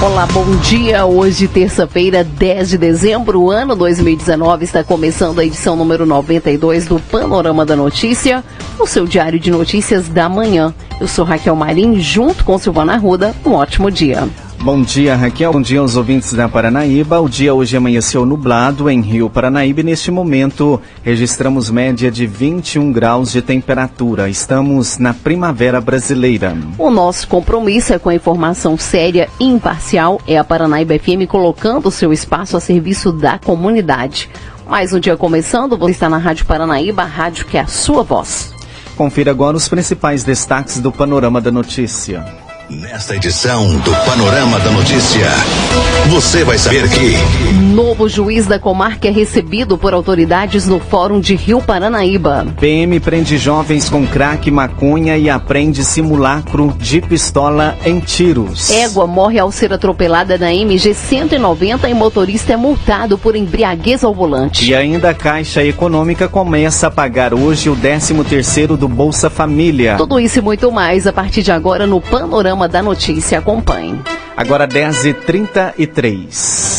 Olá, bom dia. Hoje, terça-feira, 10 de dezembro, ano 2019, está começando a edição número 92 do Panorama da Notícia, o seu diário de notícias da manhã. Eu sou Raquel Marim, junto com Silvana Ruda. Um ótimo dia. Bom dia, Raquel. Bom dia aos ouvintes da Paranaíba. O dia hoje amanheceu nublado em Rio Paranaíba e neste momento registramos média de 21 graus de temperatura. Estamos na primavera brasileira. O nosso compromisso é com a informação séria e imparcial. É a Paranaíba FM colocando o seu espaço a serviço da comunidade. Mais um dia começando, você está na Rádio Paranaíba, a rádio que é a sua voz. Confira agora os principais destaques do Panorama da Notícia. Nesta edição do Panorama da Notícia, você vai saber que. Novo juiz da comarca é recebido por autoridades no Fórum de Rio Paranaíba. PM prende jovens com crack, maconha e aprende simulacro de pistola em tiros. Égua morre ao ser atropelada na MG 190 e motorista é multado por embriaguez ao volante. E ainda a Caixa Econômica começa a pagar hoje o 13 terceiro do Bolsa Família. Tudo isso e muito mais a partir de agora no Panorama da Notícia. Acompanhe. Agora 10h33.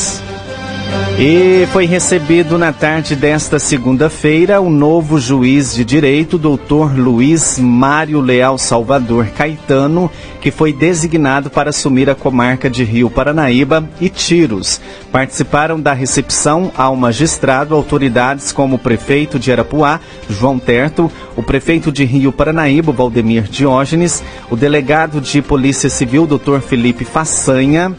E foi recebido na tarde desta segunda-feira o novo juiz de direito, doutor Luiz Mário Leal Salvador Caetano, que foi designado para assumir a comarca de Rio Paranaíba e Tiros. Participaram da recepção ao magistrado autoridades como o prefeito de Arapuá, João Terto, o prefeito de Rio Paranaíba, Valdemir Diógenes, o delegado de Polícia Civil, doutor Felipe Façanha,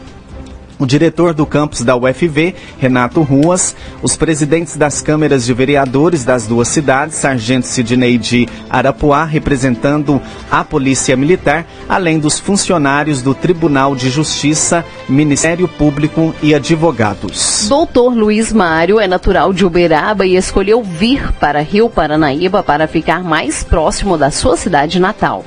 o diretor do campus da UFV, Renato Ruas, os presidentes das câmeras de vereadores das duas cidades, Sargento Sidney de Arapuá, representando a Polícia Militar, além dos funcionários do Tribunal de Justiça, Ministério Público e advogados. Doutor Luiz Mário é natural de Uberaba e escolheu vir para Rio Paranaíba para ficar mais próximo da sua cidade natal.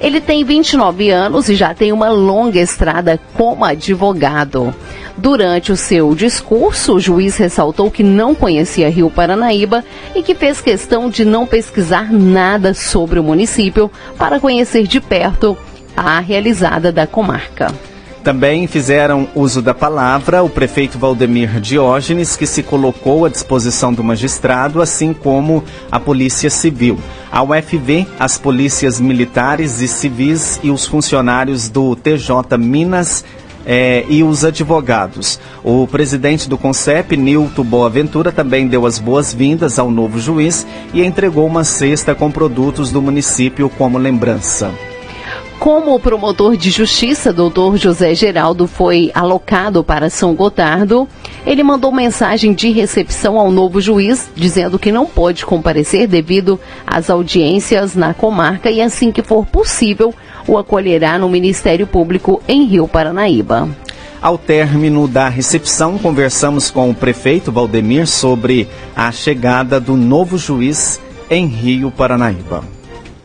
Ele tem 29 anos e já tem uma longa estrada como advogado. Durante o seu discurso, o juiz ressaltou que não conhecia Rio Paranaíba e que fez questão de não pesquisar nada sobre o município para conhecer de perto a realizada da comarca. Também fizeram uso da palavra o prefeito Valdemir Diógenes, que se colocou à disposição do magistrado, assim como a Polícia Civil. A UFV, as polícias militares e civis e os funcionários do TJ Minas é, e os advogados. O presidente do CONCEP, Nilton Boaventura, também deu as boas-vindas ao novo juiz e entregou uma cesta com produtos do município como lembrança. Como o promotor de justiça, doutor José Geraldo, foi alocado para São Gotardo, ele mandou mensagem de recepção ao novo juiz, dizendo que não pode comparecer devido às audiências na comarca e assim que for possível, o acolherá no Ministério Público em Rio Paranaíba. Ao término da recepção, conversamos com o prefeito Valdemir sobre a chegada do novo juiz em Rio Paranaíba.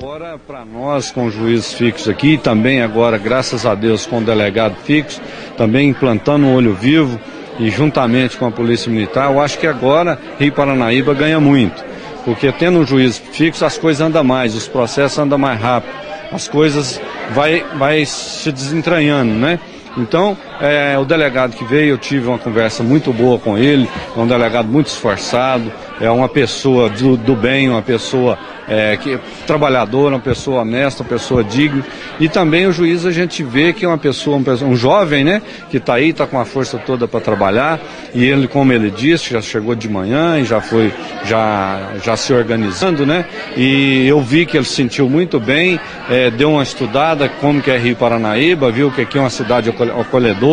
Agora, para nós, com juízes fixos aqui, também agora, graças a Deus, com o delegado fixo, também implantando um olho vivo e juntamente com a Polícia Militar, eu acho que agora Rio Paranaíba ganha muito. Porque tendo um juiz fixo, as coisas andam mais, os processos andam mais rápido, as coisas vai, vai se desentranhando, né? Então, é, o delegado que veio, eu tive uma conversa muito boa com ele, é um delegado muito esforçado, é uma pessoa do, do bem, uma pessoa é, que, trabalhadora, uma pessoa honesta, uma pessoa digna. E também o juiz a gente vê que é uma pessoa, um, um jovem, né, que está aí, está com a força toda para trabalhar. E ele, como ele disse, já chegou de manhã e já foi já, já se organizando, né? E eu vi que ele se sentiu muito bem, é, deu uma estudada como que é Rio Paranaíba, viu que aqui é uma cidade acolhedora.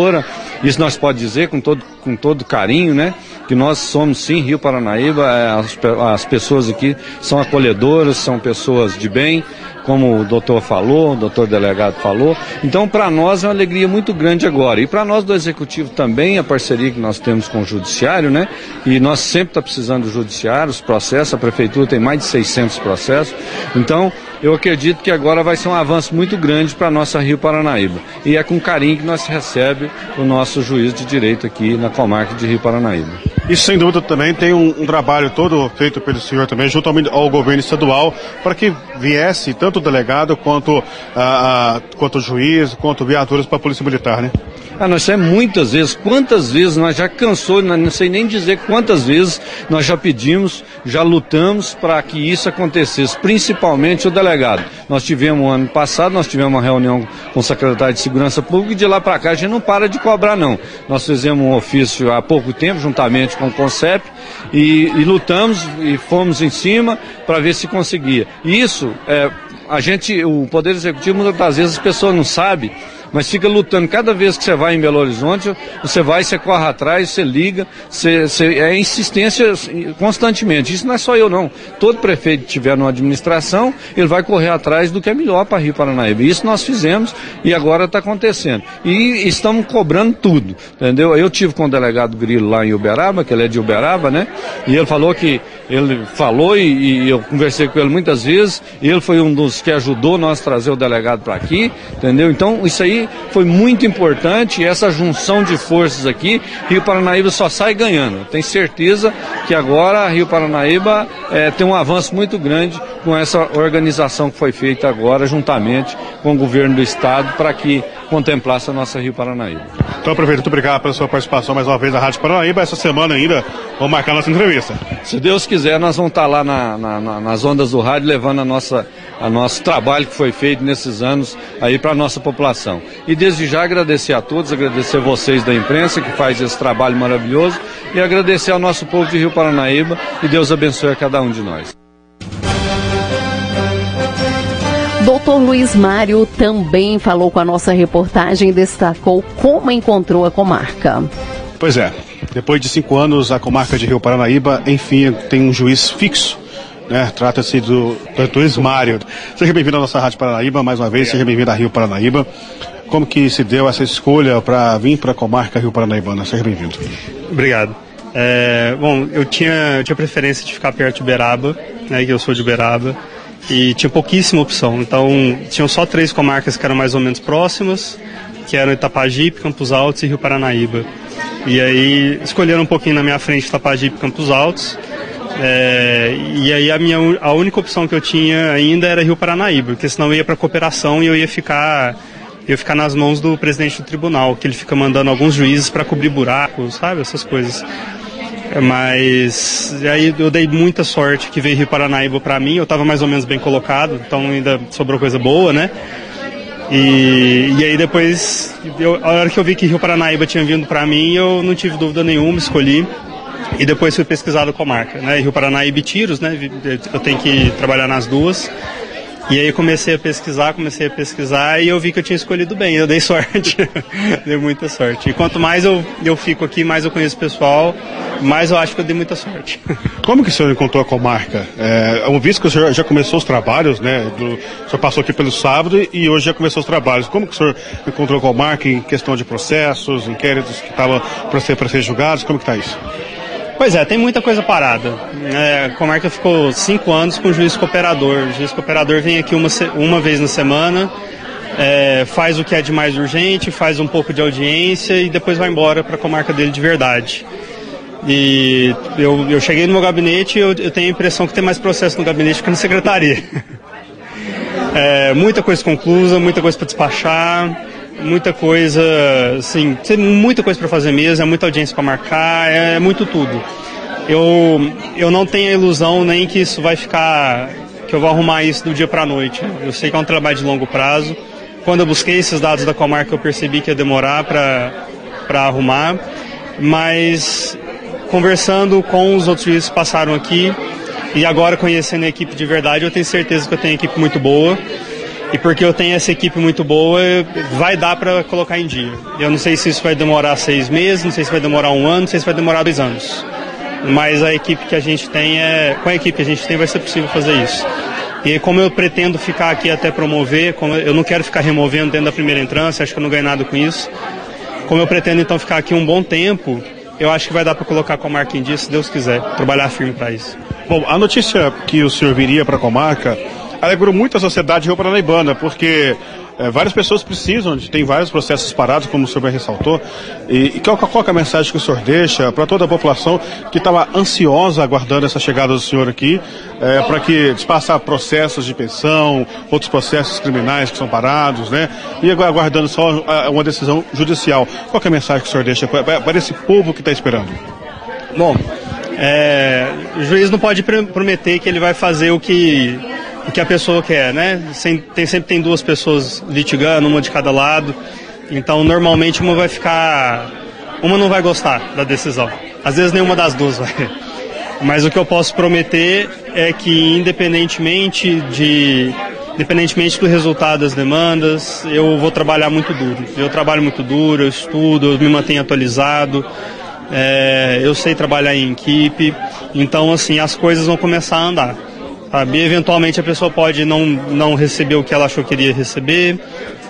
Isso nós pode dizer com todo, com todo carinho, né? Que nós somos sim Rio Paranaíba, é, as, as pessoas aqui são acolhedoras, são pessoas de bem, como o doutor falou, o doutor delegado falou. Então, para nós é uma alegria muito grande agora. E para nós do Executivo também, a parceria que nós temos com o Judiciário, né? E nós sempre está precisando do Judiciário, os processos, a Prefeitura tem mais de 600 processos. Então, eu acredito que agora vai ser um avanço muito grande para a nossa Rio Paranaíba. E é com carinho que nós recebe o nosso juiz de direito aqui na comarca de Rio Paranaíba. Isso, sem dúvida, também tem um, um trabalho todo feito pelo senhor também, junto ao, ao governo estadual, para que viesse tanto o delegado quanto, a, quanto o juiz, quanto viaturas para a Polícia Militar, né? Ah, nós é muitas vezes, quantas vezes nós já cansou, não sei nem dizer quantas vezes nós já pedimos, já lutamos para que isso acontecesse, principalmente o delegado. Nós tivemos ano passado, nós tivemos uma reunião com o secretário de Segurança Pública e de lá para cá a gente não para de cobrar não. Nós fizemos um ofício há pouco tempo, juntamente com o CONCEP, e, e lutamos e fomos em cima para ver se conseguia. Isso, é, a gente, o Poder Executivo, muitas das vezes as pessoas não sabem mas fica lutando. Cada vez que você vai em Belo Horizonte, você vai, você corre atrás, você liga, você, você, é insistência constantemente. Isso não é só eu, não. Todo prefeito que tiver numa administração, ele vai correr atrás do que é melhor para Rio Paranaíba. Isso nós fizemos e agora está acontecendo. E estamos cobrando tudo, entendeu? Eu tive com o delegado Grilo lá em Uberaba, que ele é de Uberaba, né? E ele falou que ele falou e, e eu conversei com ele muitas vezes, ele foi um dos que ajudou nós a trazer o delegado para aqui, entendeu? Então, isso aí foi muito importante essa junção de forças aqui, Rio Paranaíba só sai ganhando. Tenho certeza que agora Rio Paranaíba é, tem um avanço muito grande com essa organização que foi feita agora, juntamente com o governo do estado, para que contemplasse a nossa Rio Paranaíba. Então, prefeito, muito obrigado pela sua participação mais uma vez na Rádio Paranaíba. Essa semana ainda vamos marcar nossa entrevista. Se Deus quiser, nós vamos estar lá na, na, nas ondas do rádio levando a nossa, a nosso trabalho que foi feito nesses anos aí para a nossa população. E desde já agradecer a todos, agradecer vocês da imprensa que faz esse trabalho maravilhoso e agradecer ao nosso povo de Rio Paranaíba e Deus abençoe a cada um de nós. Doutor Luiz Mário também falou com a nossa reportagem e destacou como encontrou a comarca. Pois é, depois de cinco anos, a comarca de Rio Paranaíba, enfim, tem um juiz fixo. Né? Trata-se do doutor Luiz Mário. Seja bem-vindo à nossa Rádio Paranaíba, mais uma vez, seja bem-vindo a Rio Paranaíba. Como que se deu essa escolha para vir para a comarca Rio Paranaibana? Seja bem-vindo. Obrigado. É, bom, eu tinha, eu tinha preferência de ficar perto de Uberaba, né, que eu sou de Uberaba e tinha pouquíssima opção. Então, tinham só três comarcas que eram mais ou menos próximas, que eram Itapajipe, Campos Altos e Rio Paranaíba. E aí escolheram um pouquinho na minha frente Itapajipe e Campos Altos. É, e aí a minha a única opção que eu tinha ainda era Rio Paranaíba, porque senão eu ia para cooperação e eu ia ficar eu ia ficar nas mãos do presidente do tribunal, que ele fica mandando alguns juízes para cobrir buracos, sabe, essas coisas. Mas aí eu dei muita sorte que veio Rio Paranaíba para mim, eu estava mais ou menos bem colocado, então ainda sobrou coisa boa, né? E, e aí depois, eu, a hora que eu vi que Rio Paranaíba tinha vindo para mim, eu não tive dúvida nenhuma, escolhi. E depois fui pesquisado comarca, né? Rio Paranaíba e Tiros, né? Eu tenho que trabalhar nas duas. E aí comecei a pesquisar, comecei a pesquisar e eu vi que eu tinha escolhido bem, eu dei sorte, dei muita sorte. E quanto mais eu, eu fico aqui, mais eu conheço o pessoal, mais eu acho que eu dei muita sorte. Como que o senhor encontrou a comarca? É, um visto que o senhor já começou os trabalhos, né? Do, o senhor passou aqui pelo sábado e hoje já começou os trabalhos. Como que o senhor encontrou a comarca em questão de processos, inquéritos que estavam para ser, ser julgados? Como que está isso? Pois é, tem muita coisa parada. É, a comarca ficou cinco anos com o juiz cooperador. O juiz cooperador vem aqui uma, uma vez na semana, é, faz o que é de mais urgente, faz um pouco de audiência e depois vai embora para a comarca dele de verdade. E eu, eu cheguei no meu gabinete e eu, eu tenho a impressão que tem mais processo no gabinete que na secretaria. É, muita coisa conclusa, muita coisa para despachar muita coisa, assim, tem muita coisa para fazer mesmo, é muita audiência para marcar, é, é, muito tudo. Eu, eu não tenho a ilusão nem que isso vai ficar, que eu vou arrumar isso do dia para a noite. Eu sei que é um trabalho de longo prazo. Quando eu busquei esses dados da comarca, eu percebi que ia demorar para arrumar, mas conversando com os outros juízes que passaram aqui e agora conhecendo a equipe de verdade, eu tenho certeza que eu tenho uma equipe muito boa e porque eu tenho essa equipe muito boa, vai dar para colocar em dia. Eu não sei se isso vai demorar seis meses, não sei se vai demorar um ano, não sei se vai demorar dois anos. Mas a equipe que a gente tem é, com a equipe que a gente tem vai ser possível fazer isso. E como eu pretendo ficar aqui até promover, como eu não quero ficar removendo dentro da primeira entrância, acho que eu não ganho nada com isso. Como eu pretendo então ficar aqui um bom tempo, eu acho que vai dar para colocar a comarca em dia, se Deus quiser, trabalhar firme para isso. Bom, a notícia que o senhor viria para a comarca alegrou muito a sociedade rio paranaibana, porque é, várias pessoas precisam, tem vários processos parados, como o senhor bem ressaltou. E, e qual, qual é a mensagem que o senhor deixa para toda a população que estava ansiosa aguardando essa chegada do senhor aqui, é, para que despassar processos de pensão, outros processos criminais que são parados, né? E aguardando só uma decisão judicial. Qual é a mensagem que o senhor deixa para esse povo que está esperando? Bom, é, o juiz não pode prometer que ele vai fazer o que o que a pessoa quer, né? Tem, sempre tem duas pessoas litigando, uma de cada lado. Então, normalmente, uma vai ficar. Uma não vai gostar da decisão. Às vezes, nenhuma das duas vai. Mas o que eu posso prometer é que, independentemente de. Independentemente do resultado das demandas, eu vou trabalhar muito duro. Eu trabalho muito duro, eu estudo, eu me mantenho atualizado, é, eu sei trabalhar em equipe, então assim as coisas vão começar a andar. Sabe? Eventualmente a pessoa pode não, não receber o que ela achou que iria receber,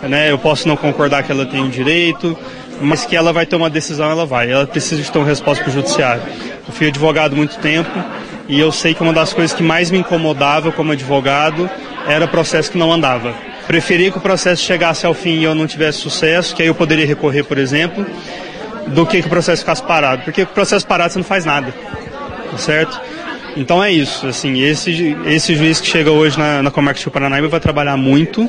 né? Eu posso não concordar que ela tem o direito, mas que ela vai ter uma decisão, ela vai. Ela precisa de ter uma resposta para o judiciário. Eu fui advogado muito tempo e eu sei que uma das coisas que mais me incomodava como advogado era o processo que não andava. Preferia que o processo chegasse ao fim e eu não tivesse sucesso, que aí eu poderia recorrer, por exemplo, do que que o processo ficasse parado. Porque o processo parado você não faz nada, certo? Então é isso, assim, esse, esse juiz que chega hoje na, na Comarca de Paranaíba vai trabalhar muito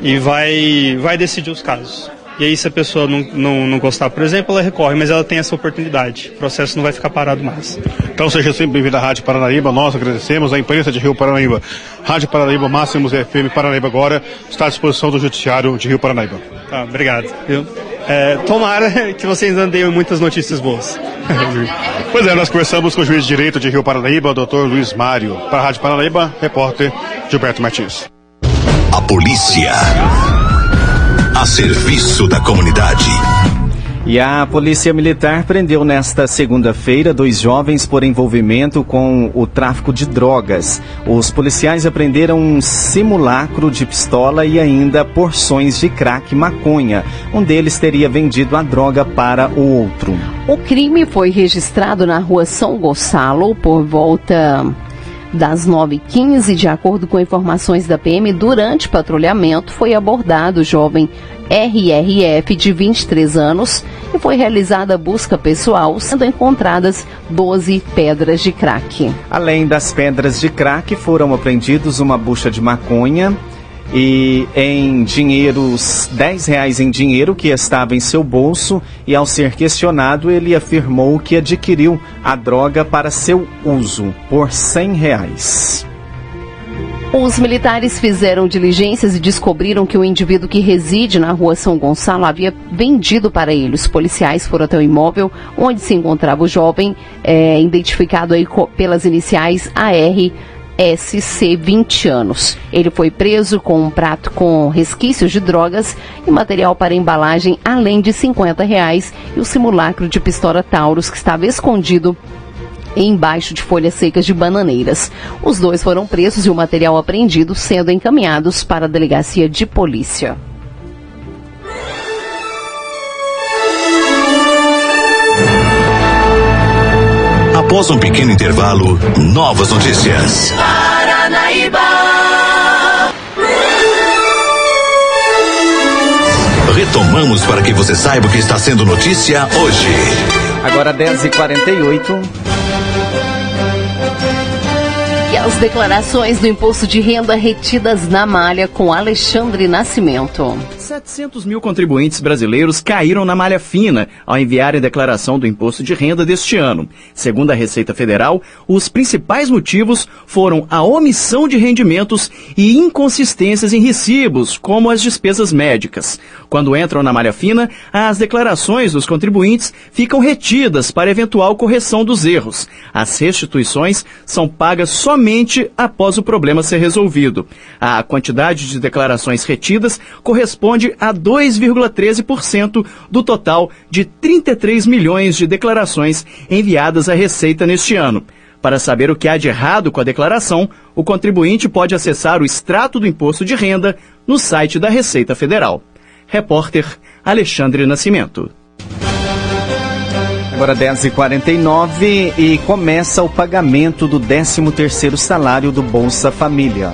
e vai, vai decidir os casos. E aí, se a pessoa não, não, não gostar, por exemplo, ela recorre, mas ela tem essa oportunidade. O processo não vai ficar parado mais. Então, seja sempre bem-vindo à Rádio Paranaíba. Nós agradecemos a imprensa de Rio Paranaíba. Rádio Paranaíba, Máximos FM Paranaíba agora está à disposição do Judiciário de Rio Paranaíba. Tá, obrigado. Eu, é, tomara que vocês andem muitas notícias boas. pois é, nós conversamos com o juiz de direito de Rio Paranaíba, o doutor Luiz Mário. Para a Rádio Paranaíba, repórter Gilberto Martins. A polícia. A serviço da comunidade. E a Polícia Militar prendeu nesta segunda-feira dois jovens por envolvimento com o tráfico de drogas. Os policiais apreenderam um simulacro de pistola e ainda porções de crack maconha. Um deles teria vendido a droga para o outro. O crime foi registrado na rua São Gonçalo por volta das 9h15, de acordo com informações da PM, durante patrulhamento foi abordado o jovem RRF de 23 anos e foi realizada busca pessoal, sendo encontradas 12 pedras de crack. Além das pedras de crack, foram apreendidos uma bucha de maconha, e em dinheiros, 10 reais em dinheiro que estava em seu bolso e ao ser questionado ele afirmou que adquiriu a droga para seu uso por 100 reais. Os militares fizeram diligências e descobriram que o indivíduo que reside na rua São Gonçalo havia vendido para ele. Os policiais foram até o imóvel onde se encontrava o jovem, é, identificado aí pelas iniciais AR SC 20 anos. Ele foi preso com um prato com resquícios de drogas e material para embalagem, além de 50 reais e o simulacro de pistola Taurus que estava escondido embaixo de folhas secas de bananeiras. Os dois foram presos e o material apreendido sendo encaminhados para a delegacia de polícia. Após um pequeno intervalo, novas notícias. Paranaíba! Retomamos para que você saiba o que está sendo notícia hoje. Agora 10h48. E as declarações do imposto de renda retidas na malha com Alexandre Nascimento. 700 mil contribuintes brasileiros caíram na malha fina ao enviarem declaração do imposto de renda deste ano. Segundo a Receita Federal, os principais motivos foram a omissão de rendimentos e inconsistências em recibos, como as despesas médicas. Quando entram na malha fina, as declarações dos contribuintes ficam retidas para eventual correção dos erros. As restituições são pagas somente após o problema ser resolvido. A quantidade de declarações retidas corresponde corresponde a 2,13% do total de 33 milhões de declarações enviadas à Receita neste ano. Para saber o que há de errado com a declaração, o contribuinte pode acessar o extrato do imposto de renda no site da Receita Federal. Repórter Alexandre Nascimento. Agora 10h49 e começa o pagamento do 13º salário do Bolsa Família.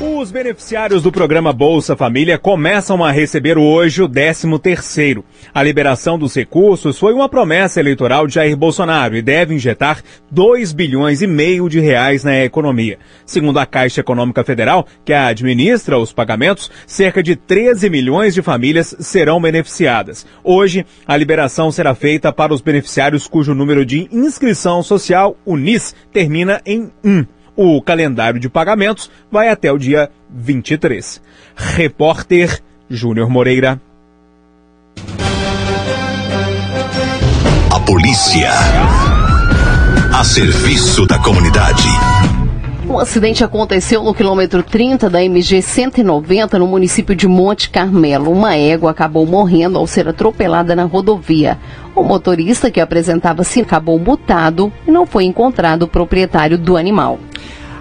Os beneficiários do programa Bolsa Família começam a receber hoje o 13 terceiro. A liberação dos recursos foi uma promessa eleitoral de Jair Bolsonaro e deve injetar 2 bilhões e meio de reais na economia. Segundo a Caixa Econômica Federal, que administra os pagamentos, cerca de 13 milhões de famílias serão beneficiadas. Hoje, a liberação será feita para os beneficiários cujo número de inscrição social, UNIS, termina em 1. O calendário de pagamentos vai até o dia 23. Repórter Júnior Moreira. A polícia. A serviço da comunidade. Um acidente aconteceu no quilômetro 30 da MG 190 no município de Monte Carmelo. Uma égua acabou morrendo ao ser atropelada na rodovia. O motorista que apresentava-se acabou mutado e não foi encontrado o proprietário do animal.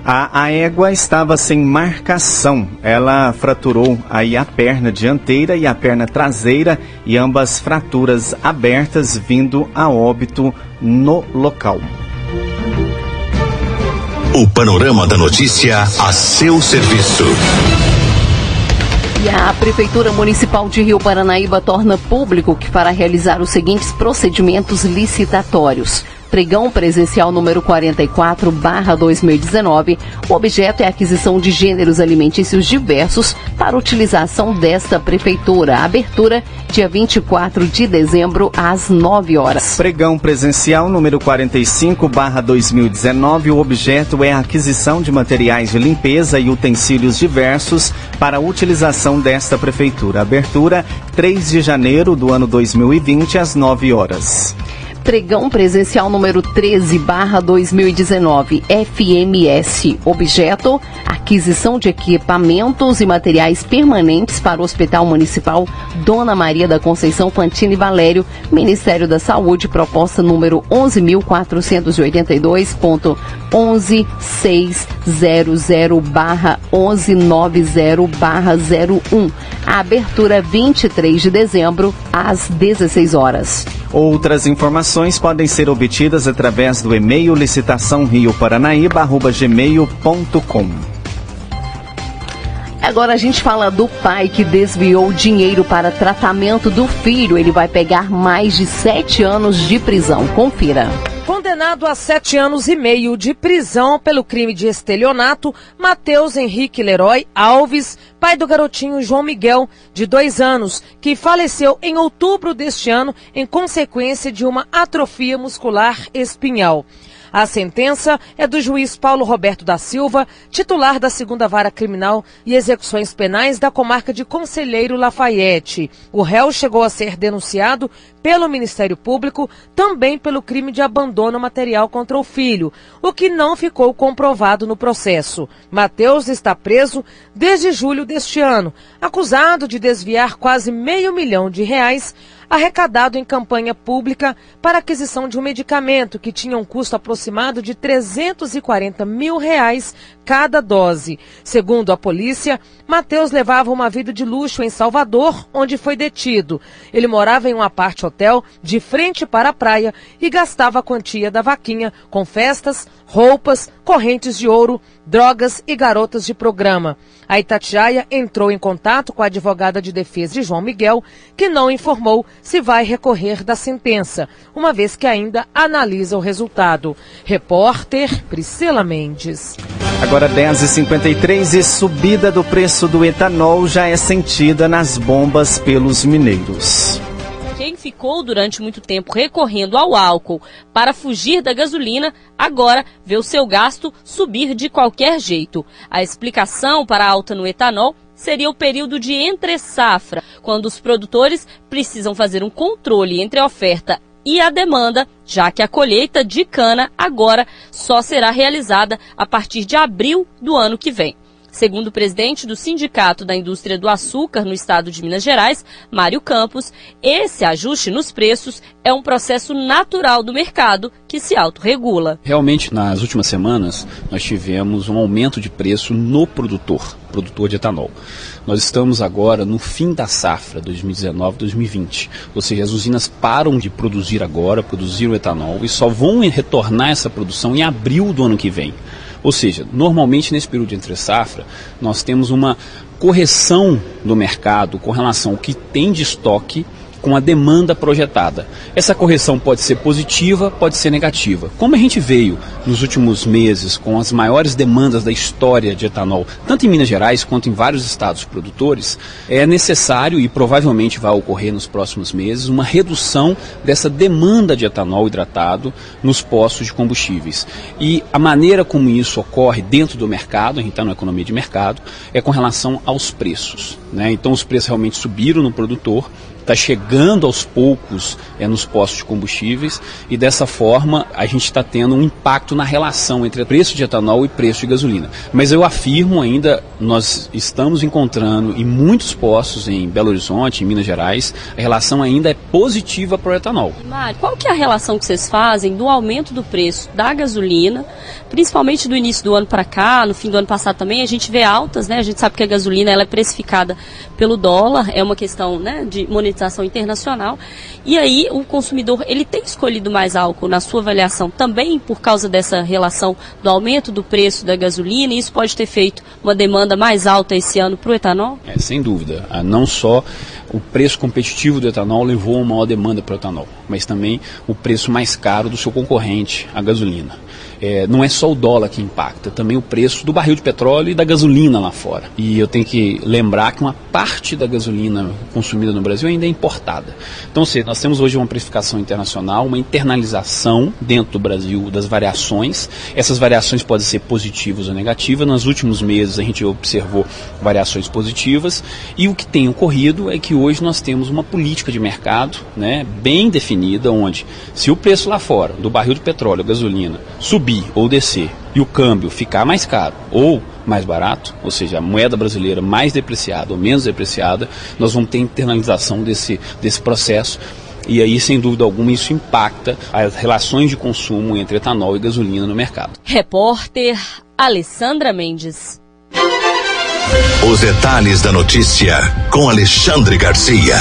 A, a égua estava sem marcação. Ela fraturou aí a perna dianteira e a perna traseira e ambas fraturas abertas, vindo a óbito no local. O panorama da notícia a seu serviço. A Prefeitura Municipal de Rio Paranaíba torna público que fará realizar os seguintes procedimentos licitatórios pregão presencial número 44, barra 2019. O objeto é a aquisição de gêneros alimentícios diversos para utilização desta prefeitura. abertura dia 24 de dezembro, às 9 horas. Pregão presencial número 45, barra 2019. O objeto é a aquisição de materiais de limpeza e utensílios diversos para utilização desta prefeitura. abertura 3 de janeiro do ano 2020, às 9 horas pregão presencial número 13 barra 2019 FMS. Objeto: aquisição de equipamentos e materiais permanentes para o Hospital Municipal Dona Maria da Conceição Fantini Valério, Ministério da Saúde, proposta número 11.482.11600 barra 1190 barra 01. A abertura 23 de dezembro, às 16 horas. Outras informações podem ser obtidas através do e-mail licitaçãorioparanaíba.gmail.com Agora a gente fala do pai que desviou dinheiro para tratamento do filho. Ele vai pegar mais de sete anos de prisão. Confira. Condenado a sete anos e meio de prisão pelo crime de estelionato, Matheus Henrique Leroy Alves, pai do garotinho João Miguel, de dois anos, que faleceu em outubro deste ano em consequência de uma atrofia muscular espinhal. A sentença é do juiz Paulo Roberto da Silva, titular da segunda vara criminal e execuções penais da comarca de Conselheiro Lafayette. O réu chegou a ser denunciado pelo Ministério Público também pelo crime de abandono material contra o filho, o que não ficou comprovado no processo. Mateus está preso desde julho deste ano, acusado de desviar quase meio milhão de reais arrecadado em campanha pública para aquisição de um medicamento que tinha um custo aproximado de 340 mil reais cada dose. Segundo a polícia, Mateus levava uma vida de luxo em Salvador, onde foi detido. Ele morava em um aparte hotel de frente para a praia e gastava a quantia da vaquinha com festas, roupas, correntes de ouro, drogas e garotas de programa. A Itatiaia entrou em contato com a advogada de defesa de João Miguel, que não informou se vai recorrer da sentença, uma vez que ainda analisa o resultado. Repórter Priscila Mendes. Agora 10h53 e subida do preço do etanol já é sentida nas bombas pelos mineiros quem ficou durante muito tempo recorrendo ao álcool para fugir da gasolina, agora vê o seu gasto subir de qualquer jeito. A explicação para a alta no etanol seria o período de entre-safra, quando os produtores precisam fazer um controle entre a oferta e a demanda, já que a colheita de cana agora só será realizada a partir de abril do ano que vem. Segundo o presidente do Sindicato da Indústria do Açúcar no estado de Minas Gerais, Mário Campos, esse ajuste nos preços é um processo natural do mercado que se autorregula. Realmente, nas últimas semanas, nós tivemos um aumento de preço no produtor, produtor de etanol. Nós estamos agora no fim da safra 2019-2020, ou seja, as usinas param de produzir agora, produzir o etanol e só vão retornar essa produção em abril do ano que vem. Ou seja, normalmente nesse período entre safra, nós temos uma correção do mercado com relação ao que tem de estoque com a demanda projetada. Essa correção pode ser positiva, pode ser negativa. Como a gente veio nos últimos meses com as maiores demandas da história de etanol, tanto em Minas Gerais quanto em vários estados produtores, é necessário e provavelmente vai ocorrer nos próximos meses uma redução dessa demanda de etanol hidratado nos postos de combustíveis. E a maneira como isso ocorre dentro do mercado, a gente está na economia de mercado, é com relação aos preços. Né? Então os preços realmente subiram no produtor está chegando aos poucos é, nos postos de combustíveis e dessa forma a gente está tendo um impacto na relação entre preço de etanol e preço de gasolina. Mas eu afirmo ainda, nós estamos encontrando em muitos postos em Belo Horizonte, em Minas Gerais, a relação ainda é positiva para o etanol. Mário, qual que é a relação que vocês fazem do aumento do preço da gasolina, principalmente do início do ano para cá, no fim do ano passado também, a gente vê altas, né? A gente sabe que a gasolina ela é precificada pelo dólar, é uma questão né, de monetização internacional. E aí o consumidor ele tem escolhido mais álcool na sua avaliação também por causa dessa relação do aumento do preço da gasolina. E isso pode ter feito uma demanda mais alta esse ano para o etanol? É, sem dúvida. Ah, não só o preço competitivo do etanol levou a uma maior demanda para o etanol, mas também o preço mais caro do seu concorrente, a gasolina é, não é só o dólar que impacta, também o preço do barril de petróleo e da gasolina lá fora. E eu tenho que lembrar que uma parte da gasolina consumida no Brasil ainda é importada. Então, se nós temos hoje uma precificação internacional, uma internalização dentro do Brasil das variações. Essas variações podem ser positivas ou negativas. Nos últimos meses a gente observou variações positivas e o que tem ocorrido é que hoje nós temos uma política de mercado, né, bem definida, onde se o preço lá fora do barril de petróleo, gasolina, subir ou descer e o câmbio ficar mais caro ou mais barato, ou seja, a moeda brasileira mais depreciada ou menos depreciada, nós vamos ter internalização desse, desse processo. E aí, sem dúvida alguma, isso impacta as relações de consumo entre etanol e gasolina no mercado. Repórter Alessandra Mendes. Os detalhes da notícia com Alexandre Garcia.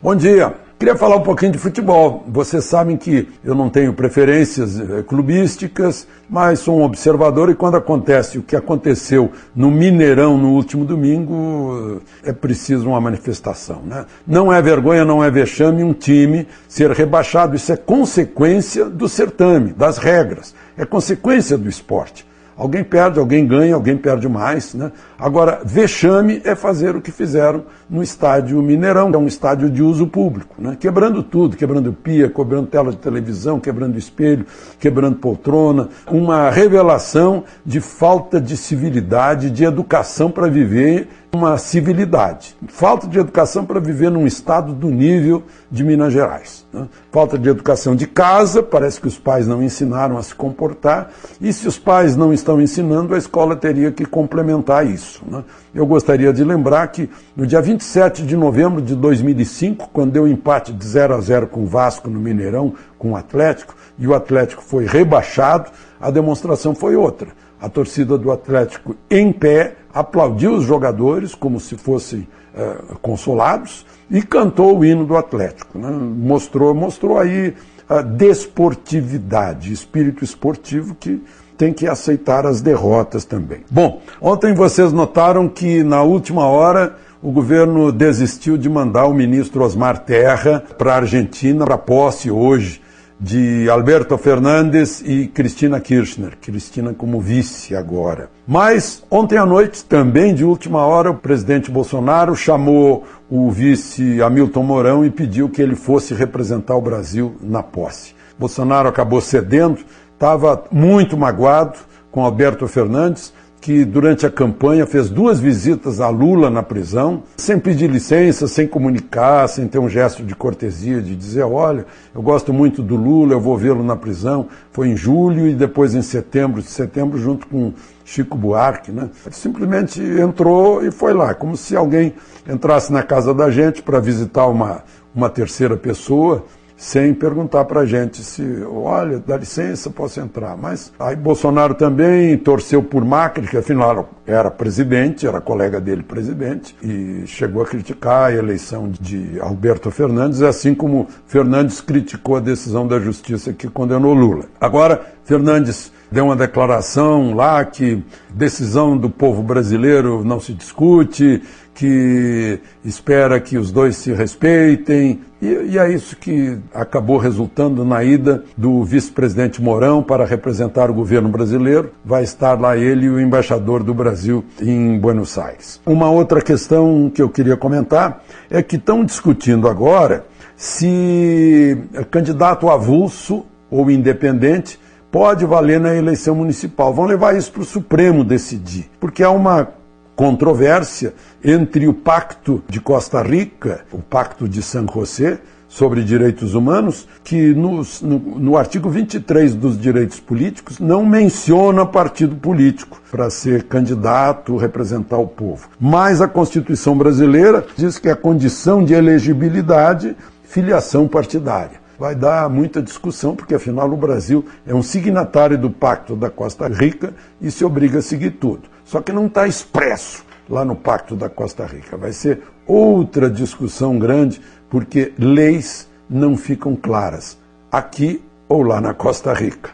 Bom dia. Queria falar um pouquinho de futebol. Vocês sabem que eu não tenho preferências eh, clubísticas, mas sou um observador e quando acontece o que aconteceu no Mineirão no último domingo, eh, é preciso uma manifestação. Né? Não é vergonha, não é vexame um time ser rebaixado. Isso é consequência do certame, das regras. É consequência do esporte. Alguém perde, alguém ganha, alguém perde mais. Né? Agora, vexame é fazer o que fizeram no estádio Mineirão, que é um estádio de uso público, né? quebrando tudo, quebrando pia, quebrando tela de televisão, quebrando espelho, quebrando poltrona. Uma revelação de falta de civilidade, de educação para viver uma civilidade. Falta de educação para viver num estado do nível de Minas Gerais. Né? Falta de educação de casa, parece que os pais não ensinaram a se comportar, e se os pais não estão ensinando, a escola teria que complementar isso. Né? Eu gostaria de lembrar que no dia 27 de novembro de 2005, quando deu empate de 0 a 0 com o Vasco no Mineirão, com o Atlético, e o Atlético foi rebaixado, a demonstração foi outra. A torcida do Atlético em pé aplaudiu os jogadores como se fossem é, consolados e cantou o hino do Atlético. Né? Mostrou, mostrou aí a desportividade, espírito esportivo que tem que aceitar as derrotas também. Bom, ontem vocês notaram que na última hora o governo desistiu de mandar o ministro Osmar Terra para a Argentina para posse hoje de Alberto Fernandes e Cristina Kirchner, Cristina como vice agora. Mas ontem à noite, também de última hora, o presidente Bolsonaro chamou o vice Hamilton Mourão e pediu que ele fosse representar o Brasil na posse. Bolsonaro acabou cedendo, estava muito magoado com Alberto Fernandes, que durante a campanha fez duas visitas a Lula na prisão, sem pedir licença, sem comunicar, sem ter um gesto de cortesia, de dizer: olha, eu gosto muito do Lula, eu vou vê-lo na prisão. Foi em julho e depois em setembro, de setembro, junto com Chico Buarque. Né? Simplesmente entrou e foi lá, como se alguém entrasse na casa da gente para visitar uma, uma terceira pessoa sem perguntar para a gente se, olha, dá licença, posso entrar. Mas aí Bolsonaro também torceu por Macri, que afinal era presidente, era colega dele presidente, e chegou a criticar a eleição de Alberto Fernandes, assim como Fernandes criticou a decisão da justiça que condenou Lula. Agora, Fernandes deu uma declaração lá que decisão do povo brasileiro não se discute, que espera que os dois se respeitem. E, e é isso que acabou resultando na ida do vice-presidente Mourão para representar o governo brasileiro. Vai estar lá ele e o embaixador do Brasil em Buenos Aires. Uma outra questão que eu queria comentar é que estão discutindo agora se candidato avulso ou independente pode valer na eleição municipal. Vão levar isso para o Supremo decidir, porque há uma controvérsia entre o Pacto de Costa Rica, o Pacto de San José, sobre direitos humanos, que no, no, no, artigo 23 dos direitos políticos não menciona partido político para ser candidato, representar o povo. Mas a Constituição brasileira diz que a condição de elegibilidade, filiação partidária. Vai dar muita discussão, porque afinal o Brasil é um signatário do Pacto da Costa Rica e se obriga a seguir tudo. Só que não está expresso lá no Pacto da Costa Rica. Vai ser outra discussão grande, porque leis não ficam claras, aqui ou lá na Costa Rica.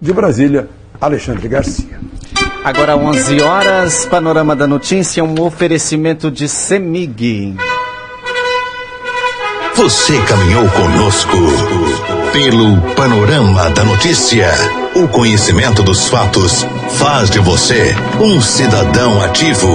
De Brasília, Alexandre Garcia. Agora 11 horas, Panorama da Notícia, um oferecimento de Semig. Você caminhou conosco pelo Panorama da Notícia. O conhecimento dos fatos faz de você um cidadão ativo.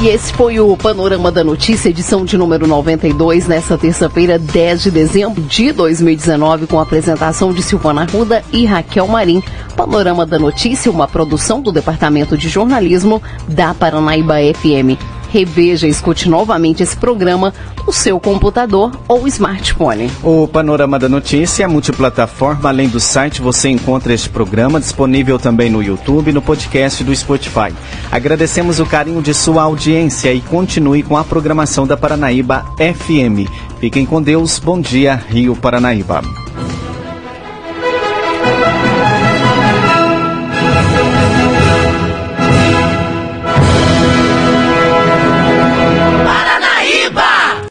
E esse foi o Panorama da Notícia, edição de número 92, nessa terça-feira, 10 de dezembro de 2019, com a apresentação de Silvana Ruda e Raquel Marim. Panorama da Notícia, uma produção do Departamento de Jornalismo da Paranaíba FM reveja e escute novamente esse programa no seu computador ou smartphone. O Panorama da Notícia é multiplataforma. Além do site, você encontra este programa disponível também no YouTube e no podcast do Spotify. Agradecemos o carinho de sua audiência e continue com a programação da Paranaíba FM. Fiquem com Deus. Bom dia, Rio Paranaíba.